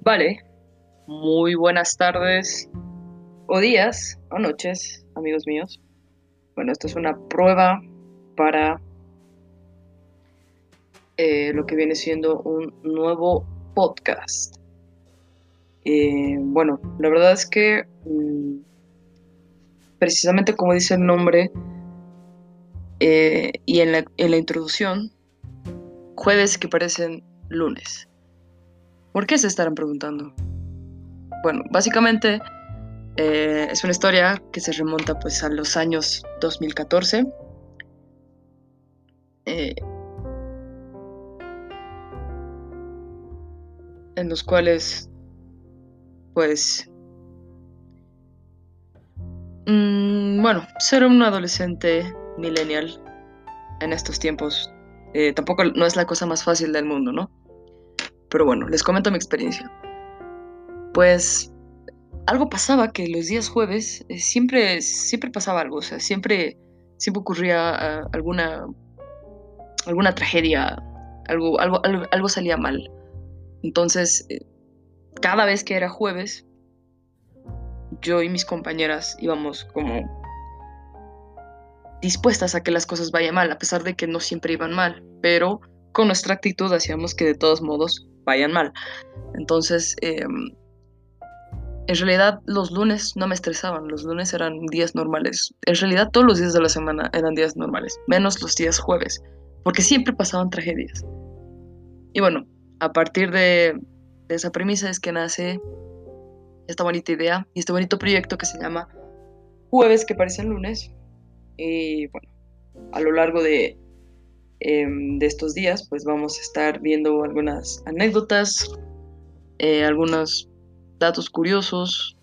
Vale, muy buenas tardes o días o noches, amigos míos. Bueno, esto es una prueba para eh, lo que viene siendo un nuevo podcast. Eh, bueno, la verdad es que mm, precisamente como dice el nombre eh, y en la, introducción, jueves que parecen lunes. ¿Por qué se estarán preguntando? Bueno, básicamente es una historia que se remonta pues a los años 2014. eh, en los cuales pues mm, bueno, ser un adolescente millennial en estos tiempos eh, tampoco no es la cosa más fácil del mundo, ¿no? Pero bueno, les comento mi experiencia. Pues algo pasaba que los días jueves eh, siempre, siempre pasaba algo, o sea, siempre, siempre ocurría ah, alguna, alguna tragedia, algo, algo, algo, algo salía mal. Entonces, eh, cada vez que era jueves, yo y mis compañeras íbamos como dispuestas a que las cosas vayan mal, a pesar de que no siempre iban mal, pero con nuestra actitud hacíamos que de todos modos vayan mal. Entonces, eh, en realidad los lunes no me estresaban, los lunes eran días normales. En realidad todos los días de la semana eran días normales, menos los días jueves, porque siempre pasaban tragedias. Y bueno, a partir de, esa premisa es que nace esta bonita idea y este bonito proyecto que se llama Jueves que parecen lunes. Y bueno, a lo largo de, em, de estos días, pues vamos a estar viendo algunas anécdotas, eh, algunos datos curiosos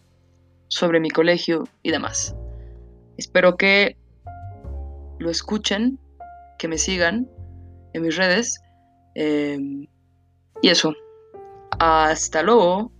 sobre mi colegio y demás. Espero que lo escuchen, que me sigan en mis redes. em, y eso. Hasta luego.